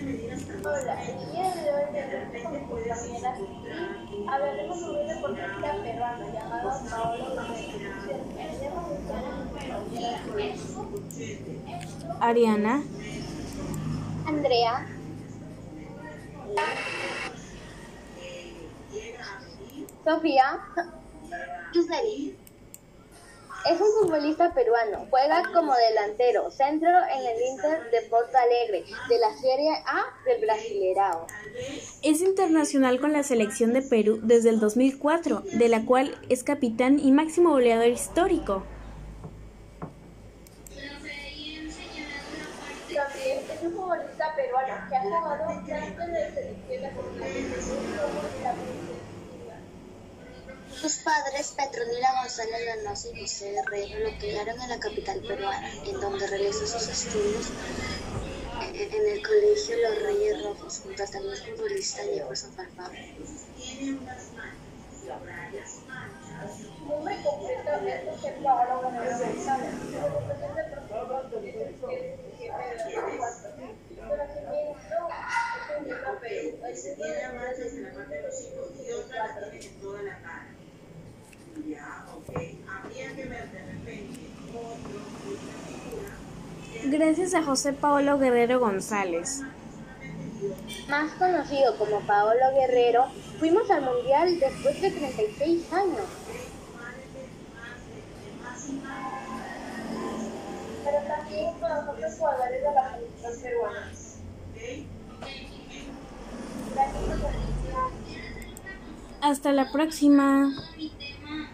Hola, el día de hoy me con mis compañeras y hablaremos sobre un deportista peruano llamado Paolo Ariana. Andrea. Sofía. Yuseli. Es un futbolista peruano. Juega como delantero, centro en el Inter de Porto Alegre, de la Serie A del Brasileirao. Es internacional con la selección de Perú desde el 2004, de la cual es capitán y máximo goleador histórico. También es un futbolista peruano que ha jugado tanto en la selección nacional de Perú como en la sus padres, Petronila González Lanosa y José Guerrero, lo criaron en la capital peruana, en donde realizó sus estudios en el Colegio Los Reyes Rojos, junto al también futbolista Jefferson Farfán. González, Tiene manchas en la parte de los hijos y otras tiene en toda la. Gracias a José Paolo Guerrero González. Más conocido como Paolo Guerrero, fuimos al Mundial después de 36 años. Pero también con los otros jugadores de la selección peruana. Hasta la próxima.